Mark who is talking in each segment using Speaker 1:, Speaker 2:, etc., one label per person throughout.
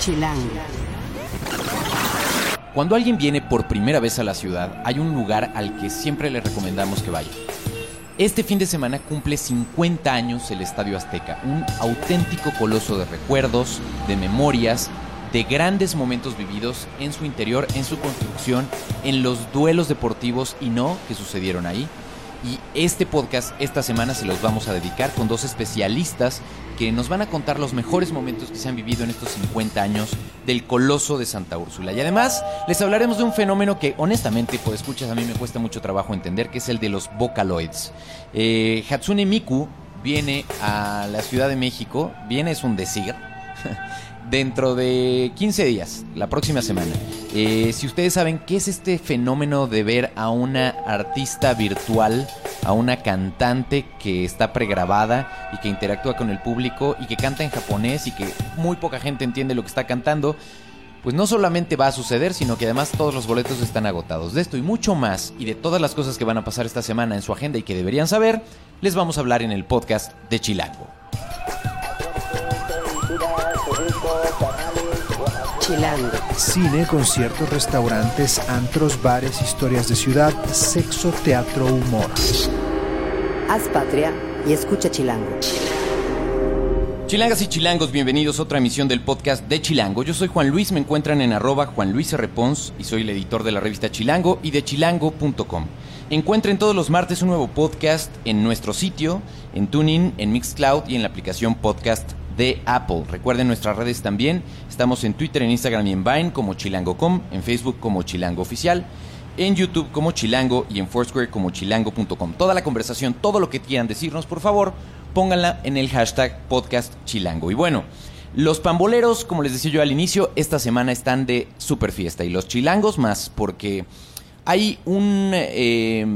Speaker 1: Chilango.
Speaker 2: Cuando alguien viene por primera vez a la ciudad, hay un lugar al que siempre le recomendamos que vaya. Este fin de semana cumple 50 años el Estadio Azteca, un auténtico coloso de recuerdos, de memorias, de grandes momentos vividos en su interior, en su construcción, en los duelos deportivos y no que sucedieron ahí. Y este podcast esta semana se los vamos a dedicar con dos especialistas que nos van a contar los mejores momentos que se han vivido en estos 50 años del Coloso de Santa Úrsula. Y además les hablaremos de un fenómeno que honestamente, por escuchas, a mí me cuesta mucho trabajo entender, que es el de los Vocaloids. Eh, Hatsune Miku viene a la Ciudad de México, viene es un decir, dentro de 15 días, la próxima semana. Eh, si ustedes saben qué es este fenómeno de ver a una artista virtual, a una cantante que está pregrabada y que interactúa con el público y que canta en japonés y que muy poca gente entiende lo que está cantando, pues no solamente va a suceder, sino que además todos los boletos están agotados. De esto y mucho más, y de todas las cosas que van a pasar esta semana en su agenda y que deberían saber, les vamos a hablar en el podcast de Chilango.
Speaker 1: Chilango.
Speaker 3: Cine, conciertos, restaurantes, antros, bares, historias de ciudad, sexo, teatro, humor.
Speaker 1: Haz patria y escucha Chilango.
Speaker 2: Chilangas y chilangos, bienvenidos a otra emisión del podcast de Chilango. Yo soy Juan Luis, me encuentran en arroba Juan Luis R. Pons y soy el editor de la revista Chilango y de chilango.com. Encuentren todos los martes un nuevo podcast en nuestro sitio, en Tuning, en Mixcloud y en la aplicación podcast de Apple. Recuerden nuestras redes también. Estamos en Twitter, en Instagram y en Vine como chilango.com, en Facebook como chilango oficial, en YouTube como chilango y en Foursquare como chilango.com. Toda la conversación, todo lo que quieran decirnos, por favor, pónganla en el hashtag podcast chilango. Y bueno, los pamboleros, como les decía yo al inicio, esta semana están de super fiesta y los chilangos más porque hay un... eh,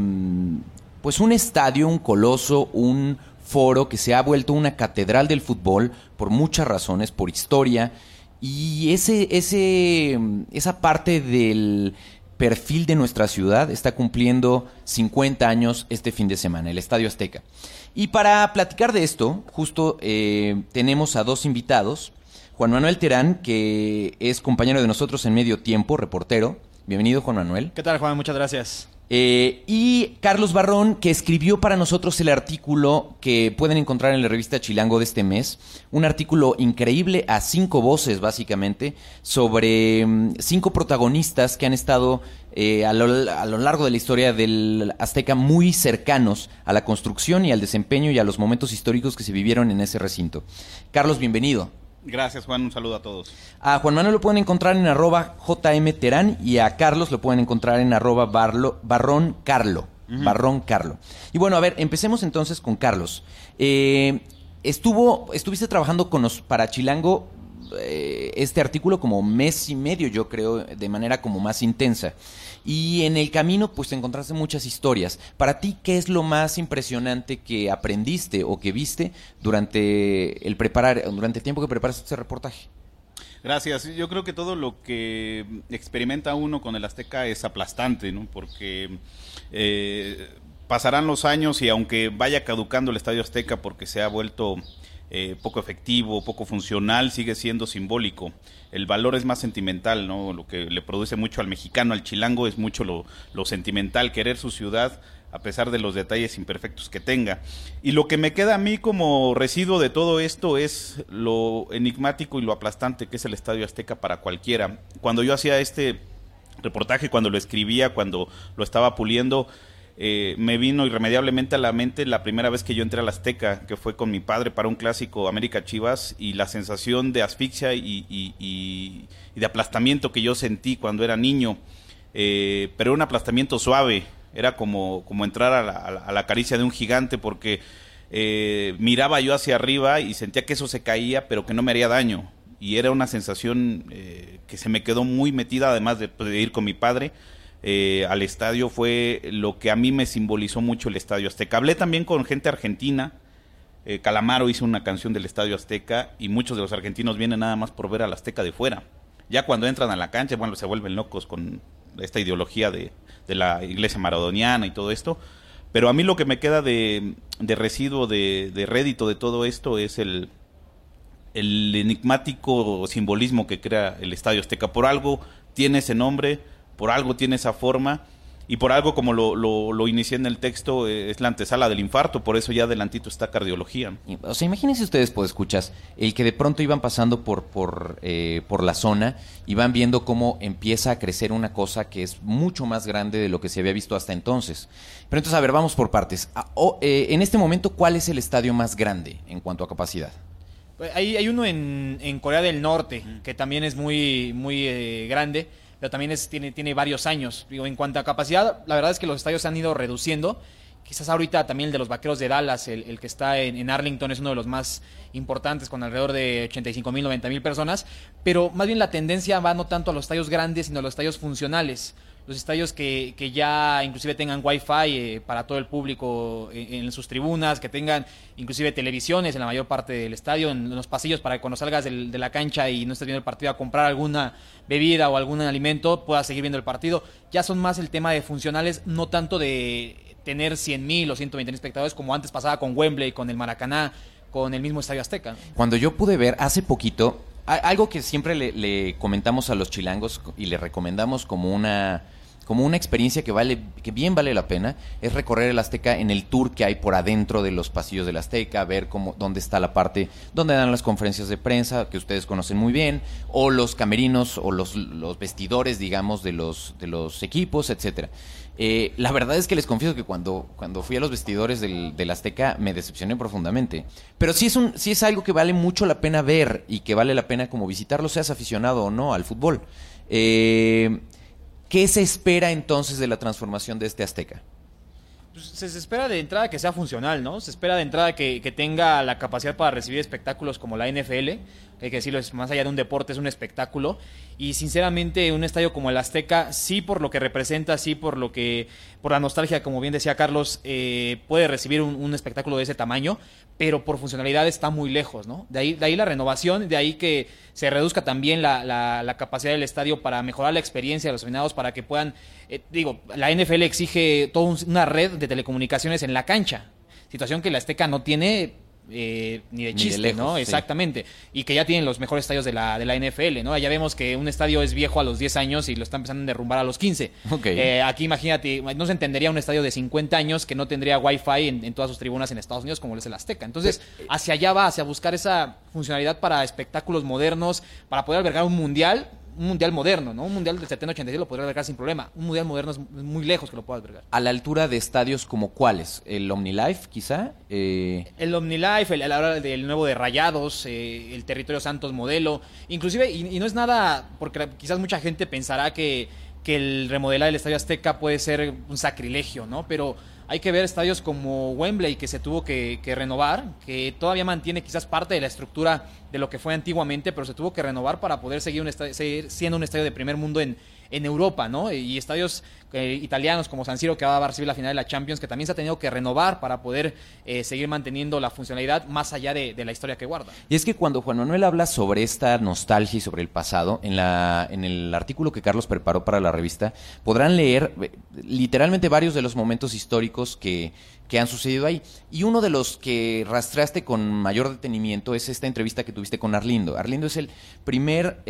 Speaker 2: pues un estadio, un coloso, un foro que se ha vuelto una catedral del fútbol por muchas razones, por historia, y ese, ese, esa parte del perfil de nuestra ciudad está cumpliendo 50 años este fin de semana, el Estadio Azteca. Y para platicar de esto, justo eh, tenemos a dos invitados. Juan Manuel Terán, que es compañero de nosotros en medio tiempo, reportero. Bienvenido, Juan Manuel.
Speaker 4: ¿Qué tal, Juan? Muchas gracias.
Speaker 2: Eh, y Carlos Barrón, que escribió para nosotros el artículo que pueden encontrar en la revista Chilango de este mes. Un artículo increíble a cinco voces, básicamente, sobre mm, cinco protagonistas que han estado eh, a, lo, a lo largo de la historia del Azteca muy cercanos a la construcción y al desempeño y a los momentos históricos que se vivieron en ese recinto. Carlos, bienvenido.
Speaker 4: Gracias, Juan. Un saludo a todos.
Speaker 2: A Juan Manuel lo pueden encontrar en arroba jmterán y a Carlos lo pueden encontrar en arroba barlo- barrón carlo. Barrón Carlo. Y bueno, a ver, empecemos entonces con Carlos. Eh, estuvo, estuviste trabajando con nos, para Chilango eh, este artículo como mes y medio, yo creo, de manera como más intensa. Y en el camino, pues te encontraste muchas historias. Para ti, ¿qué es lo más impresionante que aprendiste o que viste durante el preparar, durante el tiempo que preparaste este reportaje?
Speaker 4: Gracias. Yo creo que todo lo que experimenta uno con el Azteca es aplastante, ¿no? Porque eh, pasarán los años y aunque vaya caducando el Estadio Azteca porque se ha vuelto eh, poco efectivo, poco funcional, sigue siendo simbólico. El valor es más sentimental, ¿no? Lo que le produce mucho al mexicano, al chilango, es mucho lo, lo sentimental, querer su ciudad a pesar de los detalles imperfectos que tenga. Y lo que me queda a mí como residuo de todo esto es lo enigmático y lo aplastante que es el Estadio Azteca para cualquiera. Cuando yo hacía este reportaje, cuando lo escribía, cuando lo estaba puliendo, eh, me vino irremediablemente a la mente la primera vez que yo entré al Azteca, que fue con mi padre para un clásico América Chivas, y la sensación de asfixia y, de aplastamiento que yo sentí cuando era niño, eh, pero era un aplastamiento suave, era como, como entrar a la, a la- a la caricia de un gigante, porque eh, miraba yo hacia arriba y sentía que eso se caía, pero que no me haría daño. Y era una sensación eh, que se me quedó muy metida, además de, de ir con mi padre eh, al estadio, fue lo que a mí me simbolizó mucho el Estadio Azteca. Hablé también con gente argentina. eh, Calamaro hizo una canción del Estadio Azteca y muchos de los argentinos vienen nada más por ver al Azteca de fuera. Ya cuando entran a la cancha, bueno, se vuelven locos con esta ideología de, de la iglesia maradoniana y todo esto. Pero a mí lo que me queda de, residuo, de, de rédito de todo esto es el enigmático simbolismo que crea el Estadio Azteca. Por algo tiene ese nombre, por algo tiene esa forma y por algo, como lo, lo, inicié en el texto, eh, es la antesala del infarto, por eso ya adelantito está cardiología.
Speaker 2: O sea, imagínense ustedes, pues escuchas, el que de pronto iban pasando por, por, eh, por la zona y van viendo cómo empieza a crecer una cosa que es mucho más grande de lo que se había visto hasta entonces. Pero entonces, a ver, vamos por partes. Ah, eh, en este momento, ¿cuál es el estadio más grande en cuanto a capacidad?
Speaker 5: Pues, hay, hay uno en, en Corea del Norte, que también es muy, muy grande pero también es, tiene, tiene varios años. Digo, en cuanto a capacidad, la verdad es que los estadios se han ido reduciendo. Quizás ahorita también el de los Vaqueros de Dallas, el, que está en, Arlington, es uno de los más importantes, con alrededor de 85 mil, 90 mil personas. Pero más bien la tendencia va no tanto a los estadios grandes, sino a los estadios funcionales los estadios que, que ya inclusive tengan wifi eh, para todo el público en, sus tribunas, que tengan inclusive televisiones en la mayor parte del estadio, en, los pasillos para que cuando salgas de la cancha y no estés viendo el partido a comprar alguna bebida o algún alimento, puedas seguir viendo el partido. Ya son más el tema de funcionales, no tanto de tener 100 mil o 120 mil espectadores como antes pasaba con Wembley, con el Maracaná, con el mismo Estadio Azteca.
Speaker 2: Cuando yo pude ver hace poquito, algo que siempre le comentamos a los chilangos y le recomendamos como una como una experiencia que vale, que bien vale la pena, es recorrer el Azteca en el tour que hay por adentro de los pasillos del Azteca, ver cómo, dónde está la parte donde dan las conferencias de prensa, que ustedes conocen muy bien, o los camerinos o los, los vestidores, digamos, de los, de los equipos, etcétera. Eh, la verdad es que les confieso que cuando, cuando fui a los vestidores del, del, Azteca me decepcioné profundamente. Pero sí es, un, sí es algo que vale mucho la pena ver y que vale la pena como visitarlo, seas aficionado o no al fútbol. Eh, ¿Qué se espera entonces de la transformación de este Azteca?
Speaker 5: Pues, se espera de entrada que sea funcional, ¿no? Se espera de entrada que, tenga la capacidad para recibir espectáculos como la NFL, hay que decirlo, es más allá de un deporte, es un espectáculo. Y sinceramente, un estadio como el Azteca, sí por lo que representa, sí por lo que, por la nostalgia, como bien decía Carlos, eh, puede recibir un, espectáculo de ese tamaño, pero por funcionalidad está muy lejos, ¿no? De ahí, de ahí la renovación, de ahí que se reduzca también la, la, capacidad del estadio para mejorar la experiencia de los aficionados, para que puedan, eh, digo, la NFL exige toda una red de telecomunicaciones en la cancha, situación que el Azteca no tiene eh, ni de chiste, ¿no? Exactamente. Y que ya tienen los mejores estadios de la, de la NFL, ¿no? Ya vemos que un estadio es viejo a los 10 años y lo están empezando a derrumbar a los 15. Eh, aquí imagínate, no se entendería un estadio de 50 años que no tendría Wi-Fi en, todas sus tribunas en Estados Unidos como es el Azteca. Entonces, hacia allá va, hacia buscar esa funcionalidad para espectáculos modernos, para poder albergar un mundial un mundial moderno, ¿no? Un mundial del 70-86 lo podría albergar sin problema. Un mundial moderno es muy lejos que lo pueda albergar.
Speaker 2: ¿A la altura de estadios como cuáles? ¿El OmniLife, quizá?
Speaker 5: Eh... El OmniLife, el, el, del nuevo de Rayados, eh, el Territorio Santos modelo. Inclusive, y, no es nada, porque quizás mucha gente pensará que, que el remodelar el Estadio Azteca puede ser un sacrilegio, ¿no? Pero hay que ver estadios como Wembley que se tuvo que, renovar, que todavía mantiene quizás parte de la estructura de lo que fue antiguamente, pero se tuvo que renovar para poder seguir, un seguir siendo un estadio de primer mundo en, en Europa, ¿no? Y estadios eh, italianos como San Siro que va a recibir la final de la Champions, que también se ha tenido que renovar para poder eh, seguir manteniendo la funcionalidad más allá de, la historia que guarda.
Speaker 2: Y es que cuando Juan Manuel habla sobre esta nostalgia y sobre el pasado, en, la, en el artículo que Carlos preparó para la revista, podrán leer eh, literalmente varios de los momentos históricos que han sucedido ahí. Y uno de los que rastreaste con mayor detenimiento es esta entrevista que tuviste con Arlindo. Arlindo es el primer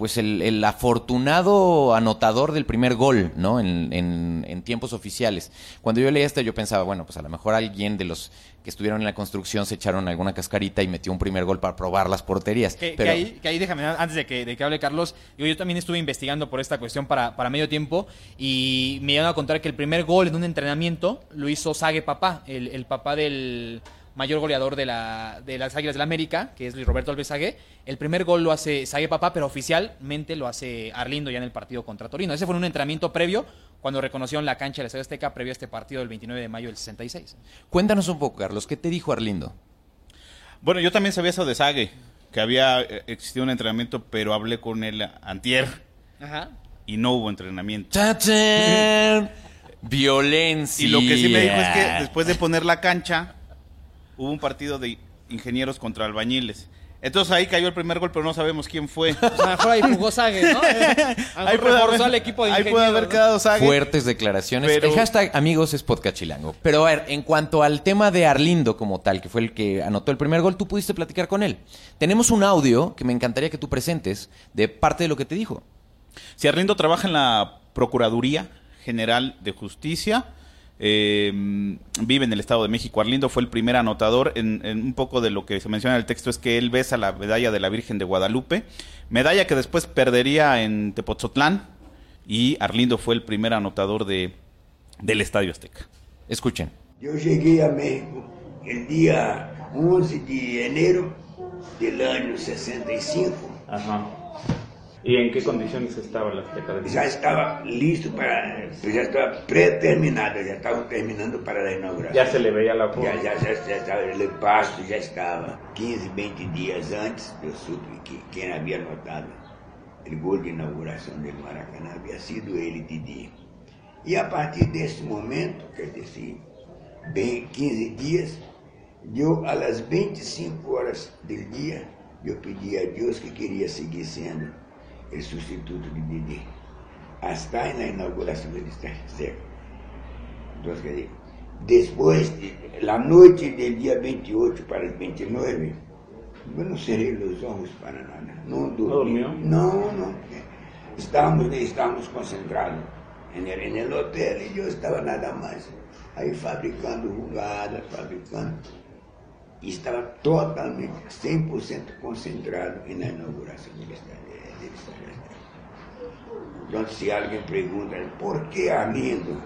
Speaker 2: pues el, afortunado anotador del primer gol, ¿no? En, en, tiempos oficiales. Cuando yo leí esto, yo pensaba, bueno, pues a lo mejor alguien de los que estuvieron en la construcción se echaron alguna cascarita y metió un primer gol para probar las porterías.
Speaker 5: Que, ahí, que ahí, déjame, antes de que, de que hable Carlos, yo, yo también estuve investigando por esta cuestión para, para medio tiempo y me iban a contar que el primer gol en un entrenamiento lo hizo Sague Papá, el, el papá del mayor goleador de, la, de las Águilas del la América, que es Luis Roberto Alves Sague. El primer gol lo hace Sague Papá, pero oficialmente lo hace Arlindo ya en el partido contra Torino. Ese fue un entrenamiento previo cuando reconocieron la cancha de la Estadio Azteca previo a este partido del 29 de mayo del 66.
Speaker 2: Cuéntanos un poco, Carlos, ¿qué te dijo Arlindo?
Speaker 4: Bueno, yo también sabía eso de Sague, que había eh, existido un entrenamiento, pero hablé con él antier. Ajá. Y no hubo entrenamiento.
Speaker 2: Violencia.
Speaker 4: Y lo que sí me dijo es que después de poner la cancha, hubo un partido de ingenieros contra albañiles. Entonces ahí cayó el primer gol, pero no sabemos quién fue.
Speaker 5: A lo mejor ahí jugó Sague, ¿no?
Speaker 4: ahí puede
Speaker 5: reforzó
Speaker 4: haber,
Speaker 5: al equipo de
Speaker 4: ahí puede haber
Speaker 5: ¿no?
Speaker 4: quedado Sague.
Speaker 2: Fuertes declaraciones.
Speaker 4: Pero-
Speaker 2: El hashtag amigos es podcast chilango. Pero a ver, en cuanto al tema de Arlindo como tal, que fue el que anotó el primer gol, tú pudiste platicar con él. Tenemos un audio que me encantaría que tú presentes de parte de lo que te dijo.
Speaker 4: Si Arlindo trabaja en la Procuraduría General de Justicia, eh, vive en el Estado de México. Arlindo fue el primer anotador. En, en un poco de lo que se menciona en el texto es que él besa la medalla de la Virgen de Guadalupe, medalla que después perdería en Tepoztlán. Y Arlindo fue el primer anotador de, del Estadio Azteca.
Speaker 2: Escuchen.
Speaker 6: Yo llegué a México el día 11 de enero del año 65.
Speaker 7: Ajá. ¿Y en qué condiciones estaba la Azteca? del-
Speaker 6: Ya estaba listo para, pues ya estaba preterminado, ya estaban terminando para la inauguración.
Speaker 7: Ya se le veía la forma.
Speaker 6: Ya, ya, ya, ya estaba, el pasto ya estaba. 15, 20 días antes, yo supe que quien había anotado el gol de inauguración del Maracanã había sido ele, Didi. E a partir desse momento, quer dizer, bem 15 dias, eu, a las 25 horas del dia, eu pedi a Deus que queria seguir sendo o substituto de Didi. Hasta na inauguração do Estádio Seco. Então, quer dizer, Después, la noche del día 28 para el 29, yo no cerré los ojos para nada. No dormí.
Speaker 7: durmió?
Speaker 6: No, no. Estábamos, estábamos concentrados en el, en el hotel y yo estaba nada más ahí fabricando jugadas, fabricando. Y estaba totalmente, 100% concentrado en la inauguración del Entonces, si alguien pregunta, ¿por qué Arlindo?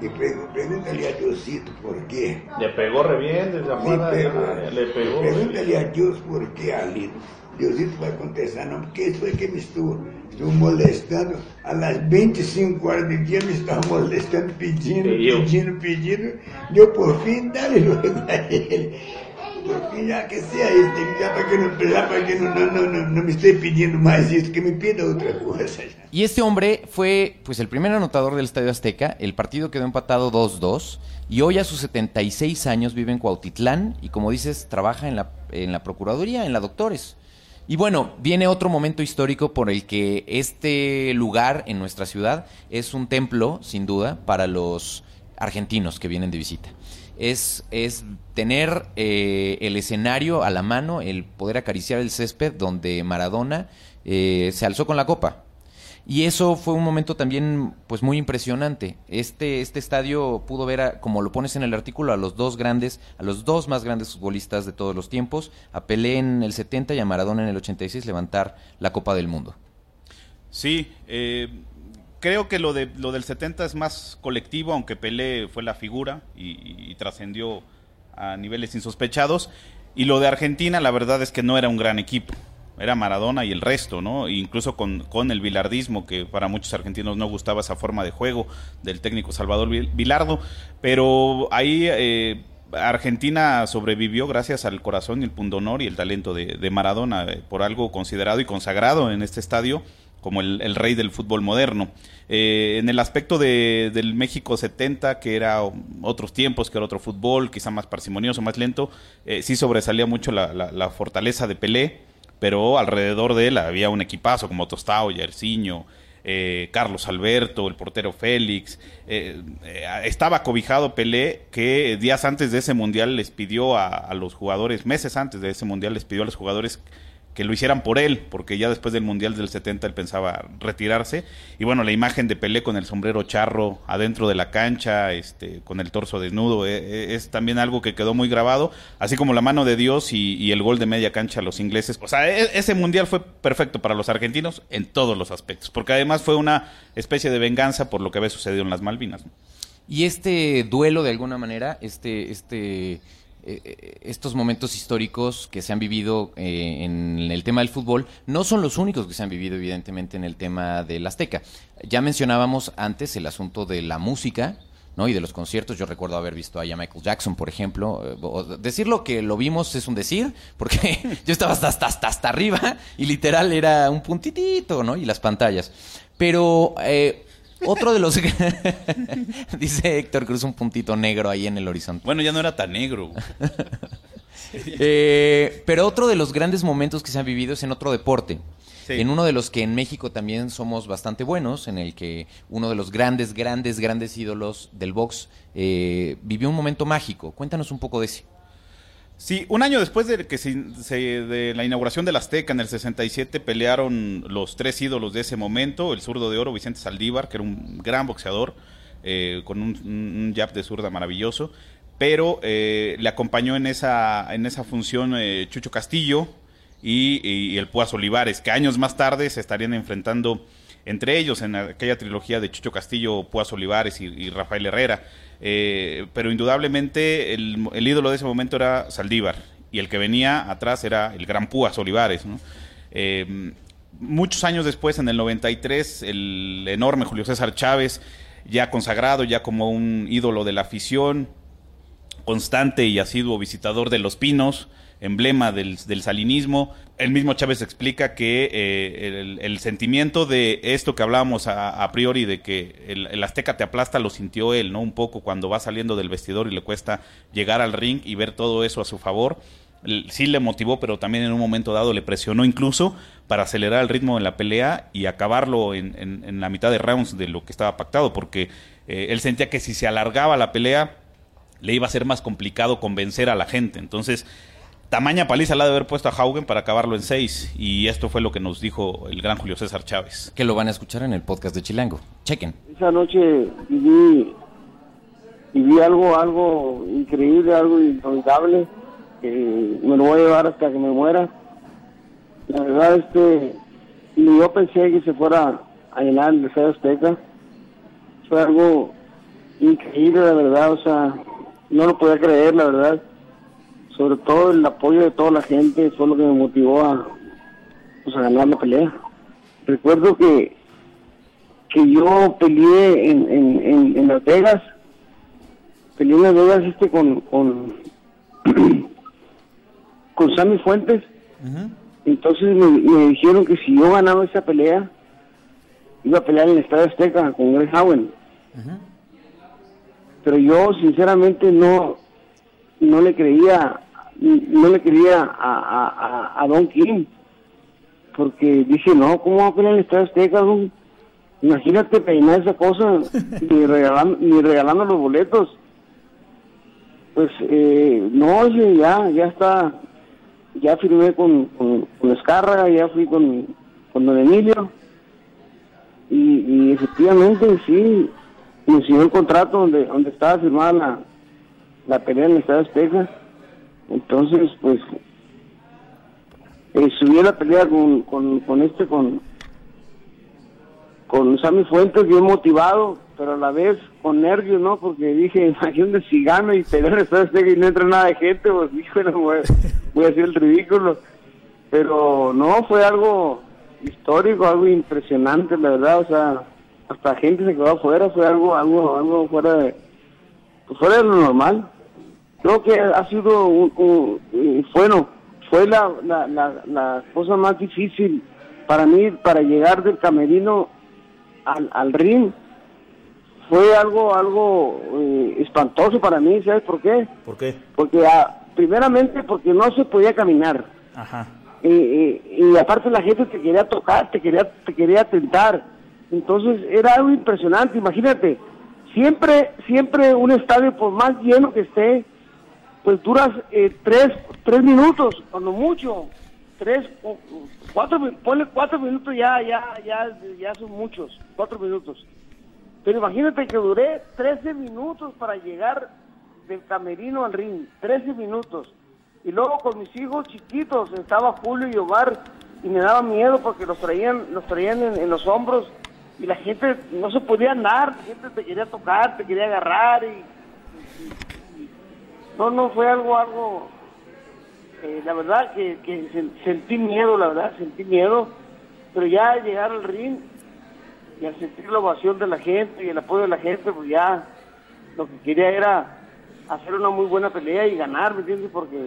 Speaker 6: Y pregúntale a Diosito por qué.
Speaker 7: Le pegó re bien desde
Speaker 6: Le
Speaker 7: afuera.
Speaker 6: pegó.
Speaker 7: Le pegó.
Speaker 6: Pregúntale
Speaker 7: bien.
Speaker 6: a Dios por qué Arlindo. Diosito vai contestar, não, porque isso foi que me estou, estou molestando. Las 25 horas do dia me estava molestando, pedindo, pedindo, pedindo. E eu, por fim, luego a ele. Que isso, já para que, me isso, que me pida.
Speaker 2: Y este hombre fue pues el primer anotador del Estadio Azteca. El partido quedó empatado 2-2 y hoy a sus 76 años vive en Cuautitlán y como dices trabaja en la, en la Procuraduría, en la Doctores. Y bueno, viene otro momento histórico por el que este lugar en nuestra ciudad es un templo, sin duda, para los argentinos que vienen de visita. Es, es tener eh, el escenario a la mano, el poder acariciar el césped donde Maradona eh, se alzó con la copa. Y eso fue un momento también pues muy impresionante. Este, este estadio pudo ver, a- como lo pones en el artículo, a los dos grandes, a los dos más grandes futbolistas de todos los tiempos, a Pelé en el 70 y a Maradona en el 86 levantar la Copa del Mundo.
Speaker 4: Sí, eh, creo que lo, de, lo del 70 es más colectivo, aunque Pelé fue la figura y, trascendió a niveles insospechados. Y lo de Argentina, la verdad es que no era un gran equipo. Era Maradona y el resto, ¿no? Incluso con, con el bilardismo, que para muchos argentinos no gustaba esa forma de juego del técnico Salvador Vilardo. Pero ahí eh, Argentina sobrevivió gracias al corazón el pundonor y el talento de, de Maradona, eh, por algo considerado y consagrado en este estadio como el, rey del fútbol moderno. Eh, en el aspecto de, del México 70, que era otros tiempos, que era otro fútbol, quizá más parsimonioso, más lento, eh, sí sobresalía mucho la, la- la fortaleza de Pelé, pero alrededor de él había un equipazo como Tostao, Yersiño, eh, Carlos Alberto, el portero Félix. eh, estaba cobijado Pelé, que días antes de ese mundial les pidió a, a los jugadores, meses antes de ese mundial, les pidió a los jugadores que lo hicieran por él, porque ya después del Mundial del 70 él pensaba retirarse. Y bueno, la imagen de Pelé con el sombrero charro adentro de la cancha, este, con el torso desnudo, eh, eh, es también algo que quedó muy grabado, así como la mano de Dios y, el gol de media cancha a los ingleses. O sea, e- ese Mundial fue perfecto para los argentinos en todos los aspectos, porque además fue una especie de venganza por lo que había sucedido en las Malvinas.
Speaker 2: Y este duelo, de alguna manera, este, este, estos momentos históricos que se han vivido eh, en el tema del fútbol, no son los únicos que se han vivido, evidentemente, en el tema del Azteca. Ya mencionábamos antes el asunto de la música. ¿no? Y de los conciertos, yo recuerdo haber visto a Michael Jackson, por ejemplo. eh, decirlo que lo vimos es un decir, porque yo estaba hasta, hasta, hasta, arriba y literal era un puntitito, ¿no? Y las pantallas. Pero eh, otro de los... Dice Héctor Cruz un puntito negro ahí en el horizonte.
Speaker 4: Bueno, ya no era tan negro.
Speaker 2: Eh, pero otro de los grandes momentos que se han vivido es en otro deporte.
Speaker 4: Sí.
Speaker 2: En uno de los que en México también somos bastante buenos, en el que uno de los grandes, grandes, grandes ídolos del box eh, vivió un momento mágico. Cuéntanos un poco de ese.
Speaker 4: Sí, un año después de que se, se- de la inauguración del Azteca en el 67 pelearon los tres ídolos de ese momento, el zurdo de oro Vicente Saldívar, que era un gran boxeador eh, con un, un jab de zurda maravilloso, pero eh, le acompañó en esa en esa función eh, Chucho Castillo y, y el Púas Olivares, que años más tarde se estarían enfrentando entre ellos en aquella trilogía de Chucho Castillo, Púas Olivares y, Rafael Herrera. Eh, pero indudablemente el, ídolo de ese momento era Saldívar y el que venía atrás era el gran Púas Olivares. Eh, muchos años después, en el 93, el enorme Julio César Chávez, ya consagrado, ya como un ídolo de la afición, constante y asiduo visitador de Los Pinos, emblema del, salinismo. El mismo Chávez explica que eh, el, sentimiento de esto que hablábamos a, priori, de que el, Azteca te aplasta, lo sintió él, ¿no? Un poco cuando va saliendo del vestidor y le cuesta llegar al ring y ver todo eso a su favor. Sí le motivó, pero también en un momento dado le presionó incluso para acelerar el ritmo de la pelea y acabarlo en, en- en la mitad de rounds de lo que estaba pactado, porque eh, él sentía que si se alargaba la pelea, le iba a ser más complicado convencer a la gente. Entonces, tamaña paliza la de haber puesto a Haugen para acabarlo en seis. Y esto fue lo que nos dijo el gran Julio César Chávez.
Speaker 2: Que lo van a escuchar en el podcast de Chilango. Chequen.
Speaker 8: Esa noche viví, viví algo, algo increíble, algo inolvidable, que me lo voy a llevar hasta que me muera. La verdad, este, ni yo pensé que se fuera a llenar el Estadio Azteca. Fue algo increíble, la verdad, o sea, no lo podía creer, la verdad. Sobre todo el apoyo de toda la gente fue lo que me motivó a, pues, a ganar la pelea. Recuerdo que que yo peleé en, en, en, en Las Vegas, peleé en Las Vegas este con con, con Sammy Fuentes, entonces me, me dijeron que si yo ganaba esa pelea, iba a pelear en el Estadio Azteca con Greg Howen. Pero yo sinceramente no no le creía no le creía a, a, a, Don King porque dije no, ¿cómo va a pelear en el Estadio Azteca? Don? Imagínate peinar esa cosa ni regalando, ni regalando los boletos. Pues eh, no, ya, ya está, ya firmé con, con, con Escárraga, ya fui con, con Don Emilio. Y, y efectivamente, sí, me enseñó el contrato donde, donde estaba firmada la, la pelea en el Estado Azteca. Entonces, pues, eh, subí a la pelea con, con, este, con, con Sammy Fuentes bien motivado, pero a la vez con nervios, ¿no? Porque dije, imagínate si gano y peleo en y no entra nada de gente, pues híjole, voy, voy a hacer el ridículo. Pero no, fue algo histórico, algo impresionante, la verdad, o sea, hasta gente se quedó afuera, fue algo, algo, algo fuera de, pues fuera de lo normal. Creo que ha sido, un, un- bueno, fue la, la, la, la cosa más difícil para mí, para llegar del camerino al, al ring. Fue algo, algo eh, espantoso para mí, ¿sabes por qué?
Speaker 9: ¿Por qué?
Speaker 8: Porque, ah, primeramente, porque no se podía caminar.
Speaker 9: Ajá.
Speaker 8: Y, y- y aparte la gente te quería tocar, te quería, te quería tentar. Entonces era algo impresionante, imagínate, siempre, siempre un estadio por más lleno que esté, pues duras eh, tres, tres minutos, cuando mucho, tres, cuatro, ponle cuatro minutos ya, ya, ya, ya son muchos, cuatro minutos. Pero imagínate que duré 13 minutos para llegar del camerino al ring, 13 minutos. Y luego con mis hijos chiquitos, estaba Julio y Omar, y me daba miedo porque los traían, los traían en, los hombros y la gente no se podía andar, la gente te quería tocar, te quería agarrar y- no, no, fue algo, algo, eh, la verdad que, que sen- sentí miedo, la verdad, sentí miedo, pero ya al llegar al ring y al sentir la ovación de la gente y el apoyo de la gente, pues ya lo que quería era hacer una muy buena pelea y ganar, ¿me entiendes? Porque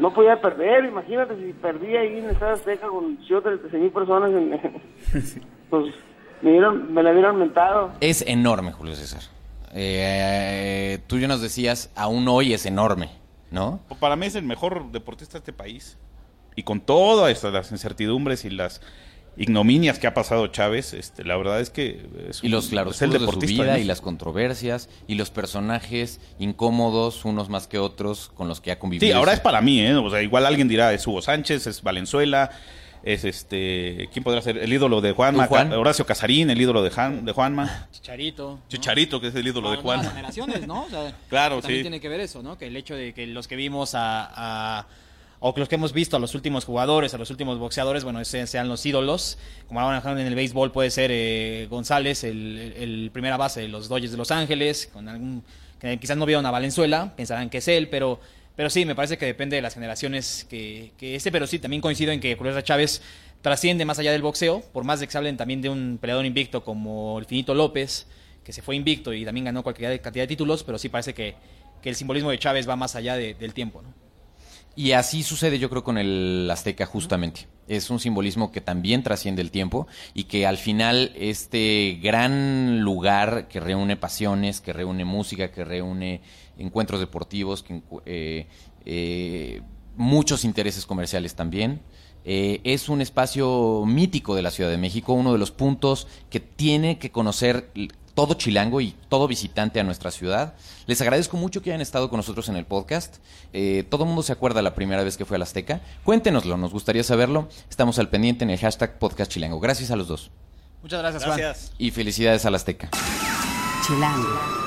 Speaker 8: no podía perder, imagínate si perdía ahí en Estadio Azteca con 36 mil personas, en- pues me, dieron, me la hubieran mentado.
Speaker 2: Es enorme, Julio César. Eh, tú ya nos decías, aún hoy es enorme. ¿no?
Speaker 4: Para mí es el mejor deportista de este país. Y con todas estas, las incertidumbres y las ignominias que ha pasado Chávez, este, la verdad es que es
Speaker 2: Y los
Speaker 4: es el
Speaker 2: de su
Speaker 4: deportista
Speaker 2: vida
Speaker 4: de
Speaker 2: y las controversias y los personajes incómodos, unos más que otros, con los que ha convivido.
Speaker 4: Sí, ahora es para mí, ¿eh? O sea, igual alguien dirá, es Hugo Sánchez, es Valenzuela, es este... ¿Quién podrá ser? El ídolo de Juanma,
Speaker 2: ¿Tú, Juan?
Speaker 4: Horacio Casarín, el ídolo de, Han- de Juanma.
Speaker 5: Chicharito. ¿no?
Speaker 4: Chicharito, que es el ídolo de
Speaker 5: No,
Speaker 4: Juanma.
Speaker 5: generaciones, ¿no? O sea,
Speaker 4: Claro,
Speaker 5: también
Speaker 4: sí.
Speaker 5: tiene que ver eso, ¿no? Que el hecho de que los que vimos a, a- o que los que hemos visto a los últimos jugadores, a los últimos boxeadores, bueno, ese- sean los ídolos. Como ahora en el béisbol puede ser eh, González, el primera base de los Dodgers de Los Ángeles, con algún que quizás no vieron a Valenzuela, pensarán que es él, pero pero sí, me parece que depende de las generaciones que, que ese, pero sí, también coincido en que César Chávez trasciende más allá del boxeo, por más de que se hablen también de un peleador invicto como el Finito López, que se fue invicto y también ganó cualquier cantidad de títulos, pero sí parece que, que el simbolismo de Chávez va más allá de- del tiempo. ¿no?
Speaker 2: Y así sucede yo creo con el Azteca justamente. Es un simbolismo que también trasciende el tiempo y que al final este gran lugar que reúne pasiones, que reúne música, que reúne encuentros deportivos, que eh, eh, muchos intereses comerciales también. Eh, es un espacio mítico de la Ciudad de México, uno de los puntos que tiene que conocer todo chilango y todo visitante a nuestra ciudad. Les agradezco mucho que hayan estado con nosotros en el podcast. Eh, todo el mundo se acuerda la primera vez que fue al Azteca. Cuéntenoslo, nos gustaría saberlo. Estamos al pendiente en el hashtag podcast chilango. Gracias a los dos.
Speaker 5: Muchas gracias, Juan.
Speaker 4: Gracias.
Speaker 2: Y felicidades al Azteca.
Speaker 1: Chilango.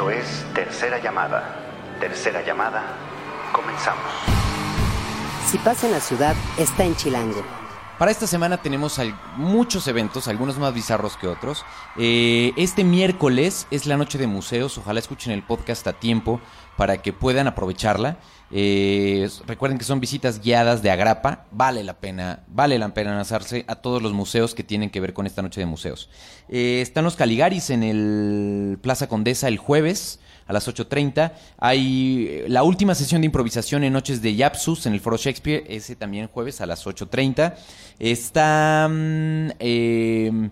Speaker 9: Esto es Tercera Llamada. Tercera Llamada. Comenzamos.
Speaker 1: Si pasa en la ciudad, está en Chilango.
Speaker 2: Para esta semana tenemos muchos eventos, algunos más bizarros que otros. Eh, este miércoles es la noche de museos. Ojalá escuchen el podcast a tiempo para que puedan aprovecharla. Eh, recuerden que son visitas guiadas de agrapa. Vale la pena, vale la pena lanzarse a todos los museos que tienen que ver con esta noche de museos. Eh, están los Caligaris en el Plaza Condesa el jueves a las 8.30. Hay eh, la última sesión de improvisación en Noches de Yapsus en el Foro Shakespeare, ese también jueves a las 8.30. Está... mm, eh,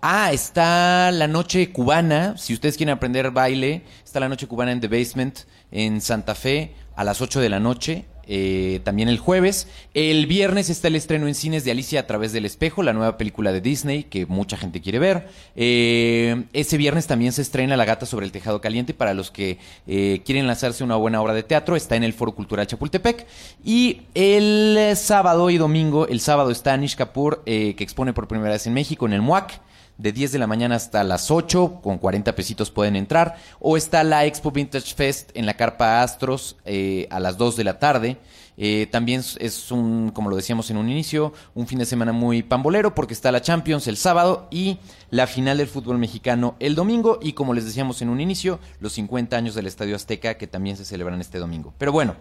Speaker 2: Ah, está la noche cubana. Si ustedes quieren aprender baile, está la noche cubana en The Basement en Santa Fe a las 8 de la noche. eh, también el jueves. El viernes está el estreno en cines de Alicia a través del espejo, la nueva película de Disney que mucha gente quiere ver. Eh, ese viernes también se estrena La gata sobre el tejado caliente para los que eh, quieren lanzarse una buena obra de teatro. Está en el Foro Cultural Chapultepec. Y el sábado y domingo, el sábado está Anish Kapoor que expone por primera vez en México en el MUAC de 10 de la mañana hasta las 8, con 40 pesitos pueden entrar, o está la Expo Vintage Fest en la Carpa Astros eh, a las 2 de la tarde. Eh, también es- un, como lo decíamos en un inicio, un fin de semana muy pambolero porque está la Champions el sábado y la final del fútbol mexicano el domingo y como les decíamos en un inicio, los 50 años del Estadio Azteca que también se celebran este domingo. Pero bueno,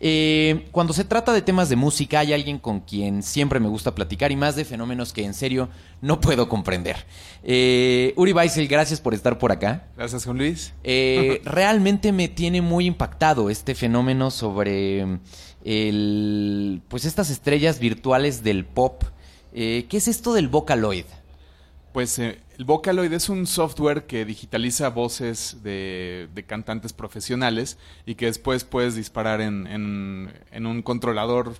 Speaker 2: eh, cuando se trata de temas de música, hay alguien con quien siempre me gusta platicar y más de fenómenos que en serio no puedo comprender. Eh, Uri Weissel, gracias por estar por acá.
Speaker 10: Gracias, Juan Luis.
Speaker 2: Eh, realmente me tiene muy impactado este fenómeno sobre el, pues estas estrellas virtuales del pop. Eh, ¿Qué es esto del Vocaloid?
Speaker 10: Pues eh, el Vocaloid es un software que digitaliza voces de, de cantantes profesionales y que después puedes disparar en, en- en un controlador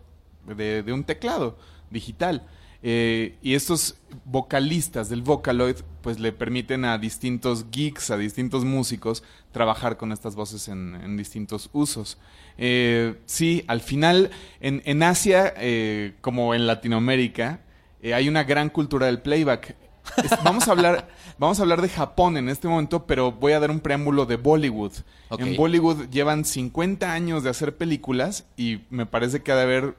Speaker 10: de, de un teclado digital. Eh, y estos vocalistas del Vocaloid pues le permiten a distintos geeks, a distintos músicos trabajar con estas voces en, en distintos usos. Eh, sí, al final en, en Asia eh, como en Latinoamérica hay una gran cultura del playback. Es- vamos a hablar, vamos a hablar de Japón en este momento, pero voy a dar un preámbulo de Bollywood. En Bollywood llevan 50 años de hacer películas y me parece que ha de haber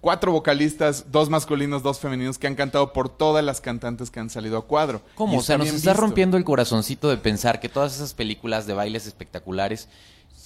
Speaker 10: cuatro vocalistas, dos masculinos, dos femeninos que han cantado por todas las cantantes que han salido a cuadro.
Speaker 2: ¿Cómo? O sea, nos está
Speaker 10: visto.
Speaker 2: rompiendo el corazoncito de pensar que todas esas películas de bailes espectaculares,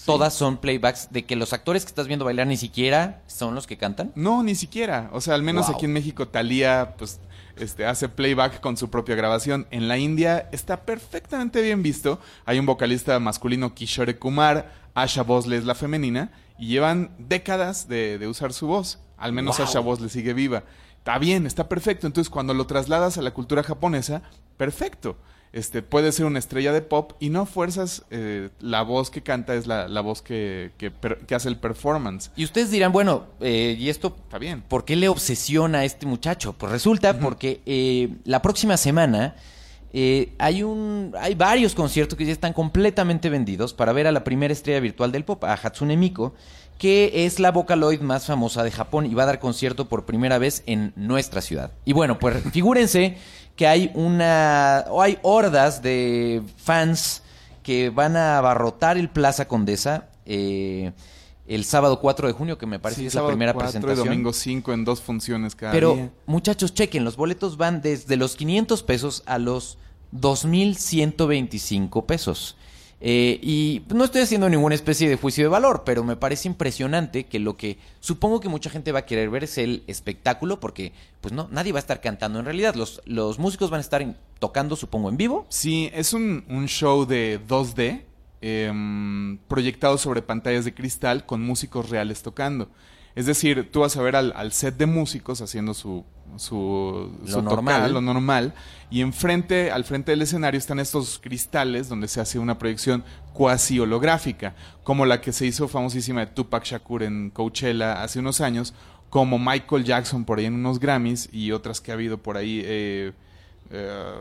Speaker 2: todas son playbacks, de que los actores que estás viendo bailar ni siquiera son los que cantan.
Speaker 10: No, ni siquiera. O sea, al menos
Speaker 2: Wow.
Speaker 10: aquí en México, Thalía, pues, este, hace playback con su propia grabación. En la India está perfectamente bien visto. Hay un vocalista masculino, Kishore Kumar, Asha Vosley es la femenina, y llevan décadas de, de usar su voz. Al menos
Speaker 2: Wow.
Speaker 10: Asha Vosley sigue viva. Está bien, está perfecto. Entonces, cuando lo trasladas a la cultura japonesa, perfecto. Este, puede ser una estrella de pop y no fuerzas eh, la voz que canta es la, la voz que, que, hace el performance.
Speaker 2: Y ustedes dirán, bueno, eh, ¿y esto
Speaker 10: Está bien.
Speaker 2: por qué le obsesiona a este muchacho? Pues resulta porque eh, la próxima semana eh, hay un hay varios conciertos que ya están completamente vendidos para ver a la primera estrella virtual del pop, a Hatsune Miku, que es la Vocaloid más famosa de Japón y va a dar concierto por primera vez en nuestra ciudad. Y bueno, pues figúrense que hay una o hay hordas de fans que van a abarrotar el Plaza Condesa eh, el sábado 4 de junio, que me parece
Speaker 10: Sí,
Speaker 2: que es la primera
Speaker 10: 4 y
Speaker 2: presentación.
Speaker 10: domingo 5 en dos funciones cada
Speaker 2: Pero,
Speaker 10: día.
Speaker 2: muchachos, chequen, los boletos van desde los 500 pesos a los 2.125 pesos. Eh, y no estoy haciendo ninguna especie de juicio de valor, pero me parece impresionante que lo que supongo que mucha gente va a querer ver es el espectáculo, porque pues no, nadie va a estar cantando en realidad. Los, los músicos van a estar tocando, supongo, en vivo.
Speaker 10: Sí, es un, un show de 2D em, proyectado sobre pantallas de cristal con músicos reales tocando. Es decir, tú vas a ver al, al set de músicos haciendo su, su,
Speaker 2: Lo
Speaker 10: su
Speaker 2: normal.
Speaker 10: lo normal, y enfrente, al frente del escenario están estos cristales donde se hace una proyección cuasi holográfica, como la que se hizo famosísima de Tupac Shakur en Coachella hace unos años, como Michael Jackson por ahí en unos Grammys y otras que ha habido por ahí. Eh, eh,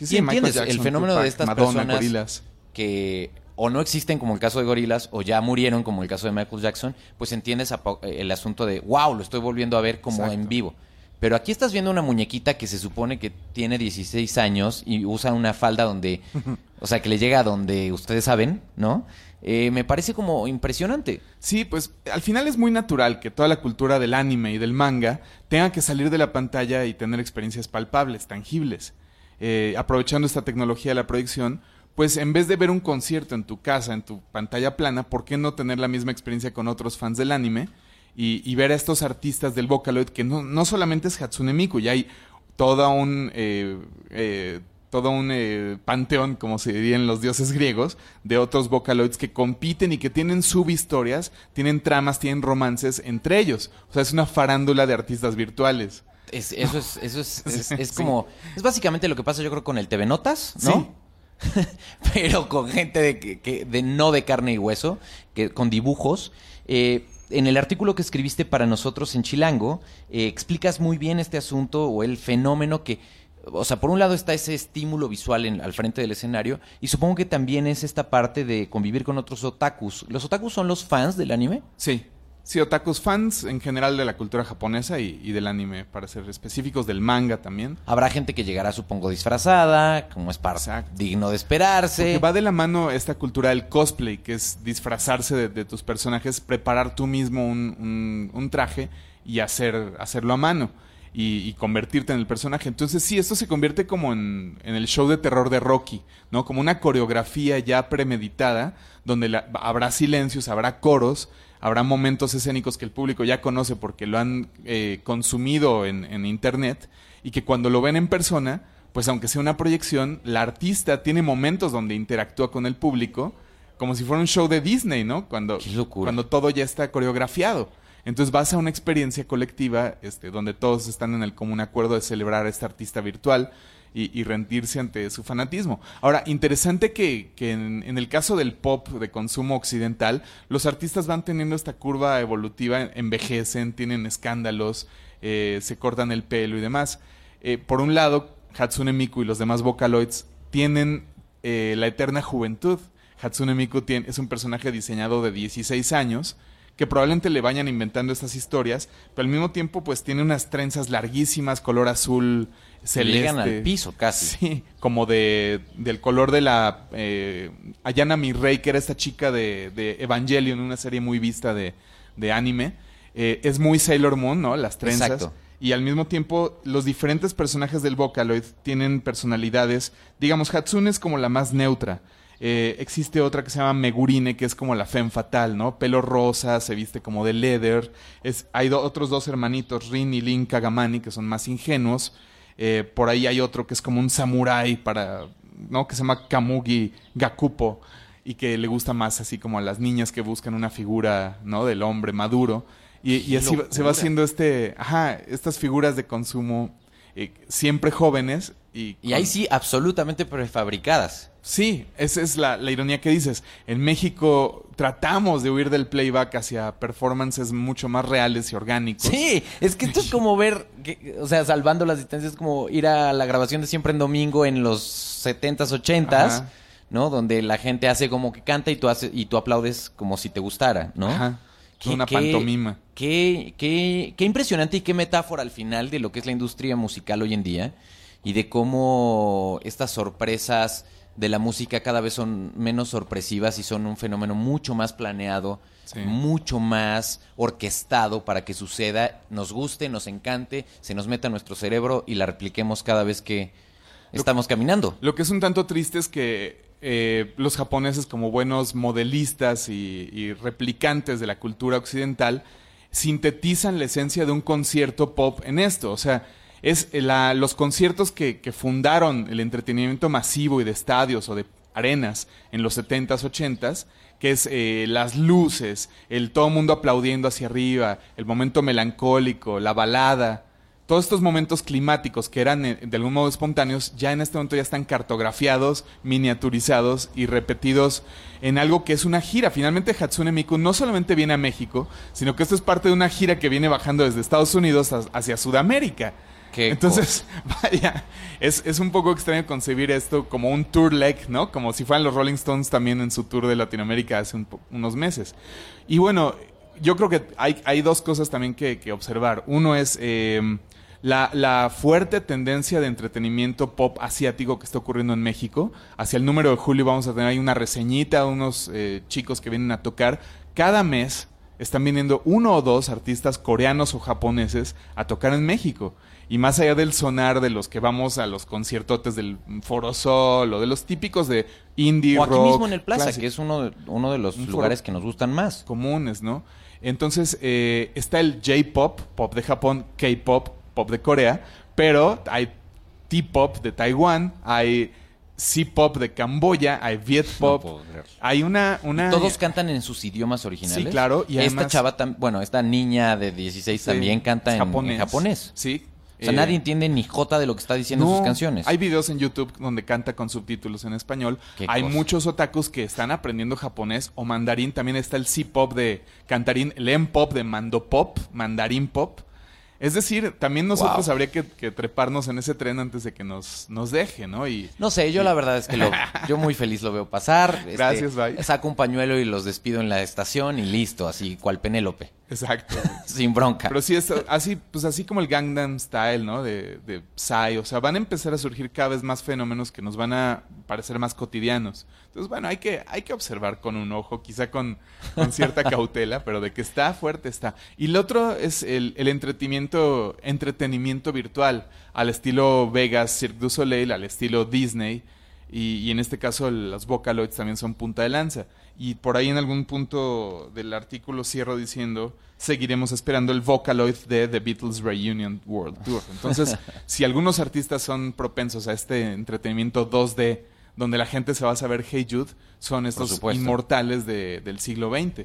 Speaker 10: sí, Michael
Speaker 2: entiendes el fenómeno
Speaker 10: Tupac,
Speaker 2: de estas
Speaker 10: Madonna,
Speaker 2: personas que o no existen como el caso de Gorilas o ya murieron como el caso de Michael Jackson, pues entiendes el asunto de wow, lo estoy volviendo a ver como
Speaker 10: Exacto.
Speaker 2: en vivo. Pero aquí estás viendo una muñequita que se supone que tiene 16 años y usa una falda donde, o sea, que le llega a donde ustedes saben, ¿no? Eh, me parece como impresionante.
Speaker 10: Sí, pues al final es muy natural que toda la cultura del anime y del manga tenga que salir de la pantalla y tener experiencias palpables, tangibles. Eh, aprovechando esta tecnología de la proyección, pues en vez de ver un concierto en tu casa, en tu pantalla plana, ¿por qué no tener la misma experiencia con otros fans del anime? Y, y ver a estos artistas del Vocaloid, que no, no solamente es Hatsune Miku, ya hay toda un... eh, eh, todo un eh, panteón, como se dirían los dioses griegos, de otros Vocaloids que compiten y que tienen subhistorias, tienen tramas, tienen romances entre ellos. O sea, es una farándula de artistas virtuales.
Speaker 2: Es- eso es, eso es, es, es
Speaker 10: Sí.
Speaker 2: como, es básicamente lo que pasa yo creo con el TV Notas, ¿no? Pero con gente de, que, que- de no de carne y hueso, que, con dibujos. Eh, en el artículo que escribiste para nosotros en Chilango, eh, explicas muy bien este asunto o el fenómeno que, o sea, por un lado está ese estímulo visual en- al frente del escenario y supongo que también es esta parte de convivir con otros otakus. ¿Los otakus son los fans del anime?
Speaker 10: Sí. Sí, otakus fans en general de la cultura japonesa y, y del anime, para ser específicos, del manga también.
Speaker 2: Habrá gente que llegará, supongo, disfrazada, como es parte
Speaker 10: Exacto.
Speaker 2: digno de esperarse.
Speaker 10: Porque va de la mano esta cultura del cosplay, que es disfrazarse de, de tus personajes, preparar tú mismo un, un- un traje y hacer, hacerlo a mano. Y, y convertirte en el personaje. Entonces sí, esto se convierte como en, en el show de terror de Rocky, ¿no? Como una coreografía ya premeditada, donde la- habrá silencios, habrá coros, habrá momentos escénicos que el público ya conoce porque lo han eh, consumido en, en internet y que cuando lo ven en persona, pues aunque sea una proyección, la artista tiene momentos donde interactúa con el público como si fuera un show de Disney, ¿no? Cuando, cuando todo ya está coreografiado. Entonces vas a una experiencia colectiva este, donde todos están en el común acuerdo de celebrar a esta artista virtual y, rendirse ante su fanatismo. Ahora, interesante que, en el caso del pop de consumo occidental, los artistas van teniendo esta curva evolutiva, envejecen, tienen escándalos, eh, se cortan el pelo y demás. Eh, por un lado, Hatsune Miku y los demás Vocaloids tienen eh, la eterna juventud. Hatsune Miku tiene- es un personaje diseñado de 16 años que probablemente le vayan inventando estas historias, pero al mismo tiempo pues tiene unas trenzas larguísimas, color azul celeste.
Speaker 2: Llegan al piso casi.
Speaker 10: Sí, como de, del color de la eh, Ayana Mirrey, que era esta chica de, de Evangelion, una serie muy vista de, de anime. Eh, es muy Sailor Moon, ¿no? Las trenzas.
Speaker 2: Exacto.
Speaker 10: Y al mismo tiempo, los diferentes personajes del Vocaloid tienen personalidades. Digamos, Hatsune es como la más neutra. Eh, existe otra que se llama Megurine, que es como la femme fatal, ¿no? Pelo rosa, se viste como de leather. Es, hay do- otros dos hermanitos, Rin y Lin Kagamani, que son más ingenuos. Eh, por ahí hay otro que es como un samurái para, ¿no? Que se llama Kamugi Gakupo y que le gusta más así como a las niñas que buscan una figura, ¿no? Del hombre maduro. Y, y
Speaker 2: ¡Qué
Speaker 10: así se va haciendo este, ajá, estas figuras de consumo eh, siempre jóvenes Y,
Speaker 2: Y ahí sí, absolutamente prefabricadas.
Speaker 10: Sí, esa es la, la ironía que dices. En México tratamos de huir del playback hacia performances mucho más reales y orgánicos.
Speaker 2: Sí, es que esto es como ver, que- o sea, salvando las distancias, es como ir a la grabación de Siempre en Domingo en los 70s, 80s,
Speaker 10: Ajá.
Speaker 2: ¿no? Donde la gente hace como que canta y tú, haces, y tú aplaudes como si te gustara, ¿no?
Speaker 10: Ajá.
Speaker 2: Qué-
Speaker 10: Una
Speaker 2: qué-
Speaker 10: pantomima.
Speaker 2: Qué, qué, qué impresionante y qué metáfora al final de lo que es la industria musical hoy en día y de cómo estas sorpresas de la música cada vez son menos sorpresivas y son un fenómeno mucho más planeado,
Speaker 10: Sí.
Speaker 2: mucho más orquestado para que suceda, nos guste, nos encante, se nos meta a nuestro cerebro y la repliquemos cada vez que estamos caminando.
Speaker 10: Lo que es un tanto triste es que eh, los japoneses, como buenos modelistas y, y replicantes de la cultura occidental, sintetizan la esencia de un concierto pop en esto. O sea, es la- los conciertos que, fundaron el entretenimiento masivo y de estadios o de arenas en los 70s, 80s, que es eh, las luces, el todo mundo aplaudiendo hacia arriba, el momento melancólico, la balada, todos estos momentos climáticos que eran eh, de algún modo espontáneos, ya en este momento ya están cartografiados, miniaturizados y repetidos en algo que es una gira. Finalmente Hatsune Miku no solamente viene a México, sino que esto es parte de una gira que viene bajando desde Estados Unidos ha- hacia Sudamérica. Entonces, vaya, es, es un poco extraño concebir esto como un tour leg, ¿no? Como si fueran los Rolling Stones también en su tour de Latinoamérica hace un unos meses. Y bueno, yo creo que hay, hay dos cosas también que, que observar. Uno es eh, la, la fuerte tendencia de entretenimiento pop asiático que está ocurriendo en México. Hacia el número de julio vamos a tener ahí una reseñita de unos eh, chicos que vienen a tocar. Cada mes están viniendo uno o dos artistas coreanos o japoneses a tocar en México. Y más allá del sonar de los que vamos a los conciertotes del Foro Sol o de los típicos de indie
Speaker 2: O aquí
Speaker 10: rock.
Speaker 2: mismo en el Plaza,
Speaker 10: clásico
Speaker 2: que es uno de, uno de los
Speaker 10: Un
Speaker 2: lugares que nos gustan más.
Speaker 10: comunes, ¿no? Entonces, eh, está el J-pop, pop de Japón, K-pop, pop de Corea, pero hay T-pop de Taiwán, hay C-pop de Camboya, hay Viet-pop,
Speaker 2: creerlo.
Speaker 10: hay una... una
Speaker 2: Todos cantan en sus idiomas originales.
Speaker 10: Sí, claro, y
Speaker 2: esta
Speaker 10: además-
Speaker 2: chava, tam- bueno, esta niña de 16
Speaker 10: Sí,
Speaker 2: también canta en en en japonés.
Speaker 10: Sí.
Speaker 2: O sea,
Speaker 10: Eh,
Speaker 2: nadie entiende ni jota de lo que está diciendo en
Speaker 10: no,
Speaker 2: sus canciones.
Speaker 10: Hay videos en YouTube donde canta con subtítulos en español. Hay
Speaker 2: cosa.
Speaker 10: muchos otakus que están aprendiendo japonés o mandarín. También está el C-pop de cantarín, el M-pop de mandopop, mandarín pop. Es decir, también nosotros
Speaker 2: Wow.
Speaker 10: habría que, que treparnos en ese tren antes de que nos, nos deje, ¿no? Y
Speaker 2: No sé, yo la verdad es que lo, yo muy feliz lo veo pasar. Este,
Speaker 10: Gracias, bye.
Speaker 2: Saco un pañuelo y los despido en la estación y listo, así cual Penélope,
Speaker 10: exacto.
Speaker 2: sin bronca.
Speaker 10: Pero sí, es así, pues así como el Gangnam Style, ¿no? De, de Psy. O sea, van a empezar a surgir cada vez más fenómenos que nos van a parecer más cotidianos. Entonces, bueno, hay que, hay que observar con un ojo, quizá con, con cierta cautela, pero de que está fuerte está. Y el otro es el, el entretenimiento, entretenimiento virtual, al estilo Vegas, Cirque du Soleil, al estilo Disney. Y, y en este caso los Vocaloids también son punta de lanza. Y por ahí en algún punto del artículo cierro diciendo, seguiremos esperando el Vocaloid de The Beatles Reunion World Tour. Entonces, si algunos artistas son propensos a este entretenimiento 2D, donde la gente se va a saber Hey Jude, son estos inmortales de- del siglo XX.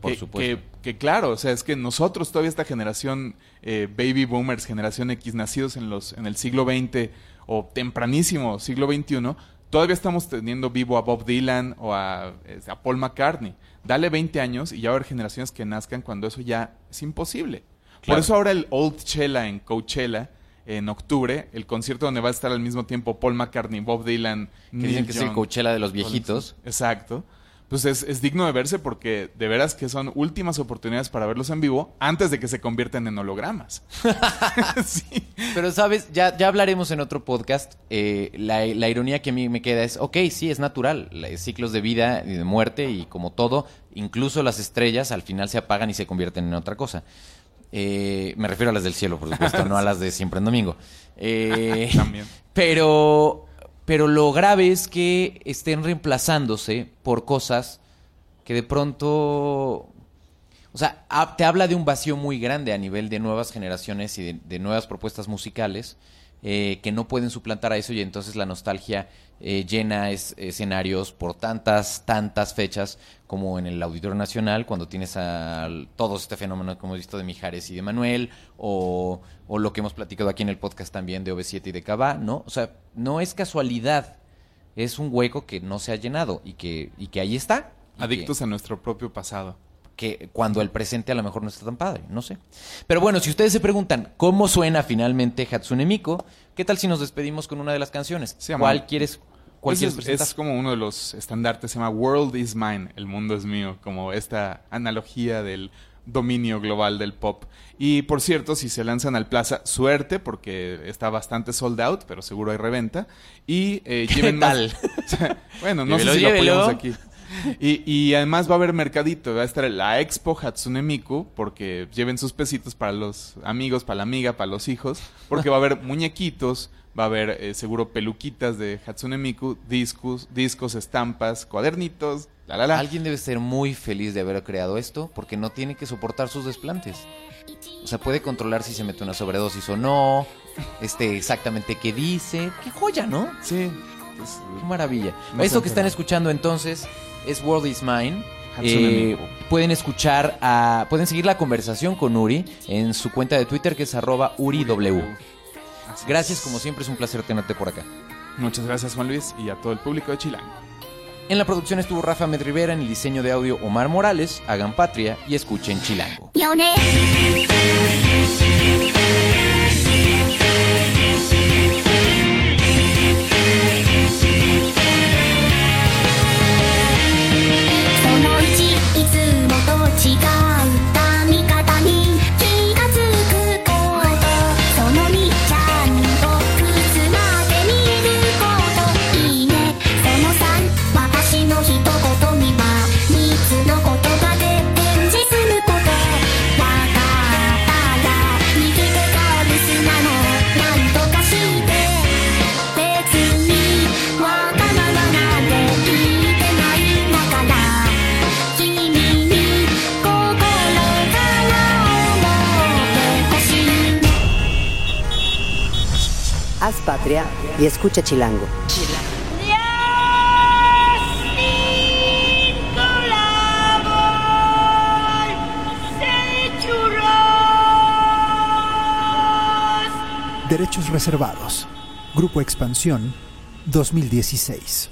Speaker 2: Por
Speaker 10: que,
Speaker 2: supuesto.
Speaker 10: que- que claro, o sea, es que nosotros todavía esta generación eh, baby boomers, generación X, nacidos en los en el siglo XX o tempranísimo siglo XXI, todavía estamos teniendo vivo a Bob Dylan o a, a Paul McCartney. Dale 20 años y ya va a haber generaciones que nazcan cuando eso ya es imposible.
Speaker 2: Claro.
Speaker 10: Por eso ahora el Old Chela en Coachella en octubre, el concierto donde va a estar al mismo tiempo Paul McCartney, Bob Dylan,
Speaker 2: que dicen que es el Coachella de los viejitos.
Speaker 10: Exacto. Pues es, es digno de verse porque de veras que son últimas oportunidades para verlos en vivo antes de que se conviertan en hologramas. sí.
Speaker 2: Pero sabes, ya, ya hablaremos en otro podcast. eh, la, la ironía que a mí me queda es, ok, sí, es natural, ciclos de vida y de muerte y como todo, incluso las estrellas al final se apagan y se convierten en otra cosa. Eh, me refiero a las del cielo, por supuesto, no a las de siempre en domingo. Eh,
Speaker 10: También.
Speaker 2: Pero, pero lo grave es que estén reemplazándose por cosas que de pronto, o sea, te habla de un vacío muy grande a nivel de nuevas generaciones y de, de nuevas propuestas musicales eh, que no pueden suplantar a eso y entonces la nostalgia eh, llena es- escenarios por tantas, tantas fechas como en el Auditorio Nacional, cuando tienes a todo este fenómeno que hemos visto de Mijares y de Manuel, o, o lo que hemos platicado aquí en el podcast también de OV7 y de Cabá, ¿no? O sea, no es casualidad, es un hueco que no se ha llenado y que, y que ahí está. que-
Speaker 10: Adictos a nuestro propio pasado.
Speaker 2: que cuando el presente a lo mejor no está tan padre, no sé. Pero bueno, si ustedes se preguntan cómo suena finalmente Hatsune Miku, ¿qué tal si nos despedimos con una de las canciones? ¿Cuál quieres, cuál quieres
Speaker 10: es, como uno de los estandartes, se llama World is Mine, el mundo es mío, como esta analogía del dominio global del pop. Y por cierto, si se lanzan al Plaza, suerte, porque está bastante sold out, pero seguro hay reventa. Y eh,
Speaker 2: ¿Qué
Speaker 10: lleven más-
Speaker 2: tal?
Speaker 10: bueno, no
Speaker 2: Llévelo,
Speaker 10: sé si lo
Speaker 2: llévelo.
Speaker 10: apoyamos aquí. Y, y además va a haber mercadito, va a estar la Expo Hatsune Miku, porque lleven sus pesitos para los amigos, para la amiga, para los hijos, porque va a haber muñequitos, va a haber eh, seguro peluquitas de Hatsune Miku, discos, discos, estampas, cuadernitos, la la la.
Speaker 2: Alguien debe ser muy feliz de haber creado esto porque no tiene que soportar sus desplantes. O sea, puede controlar si se mete una sobredosis o no, este exactamente qué dice. Qué joya, ¿no?
Speaker 10: Sí.
Speaker 2: Qué maravilla.
Speaker 10: No se
Speaker 2: que están escuchando entonces es World is Mine.
Speaker 10: Hatsune
Speaker 2: Eh, pueden escuchar a, pueden seguir la conversación con Uri en su cuenta de Twitter que es arroba UriW. Gracias, como siempre es un placer tenerte por acá.
Speaker 10: Muchas gracias Juan Luis y a todo el público de Chilango.
Speaker 2: En la producción estuvo Rafa Med Rivera, en el diseño de audio Omar Morales. Hagan patria y escuchen Chilango.
Speaker 1: Y escucha Chilango.
Speaker 3: Derechos reservados. Grupo Expansión 2016.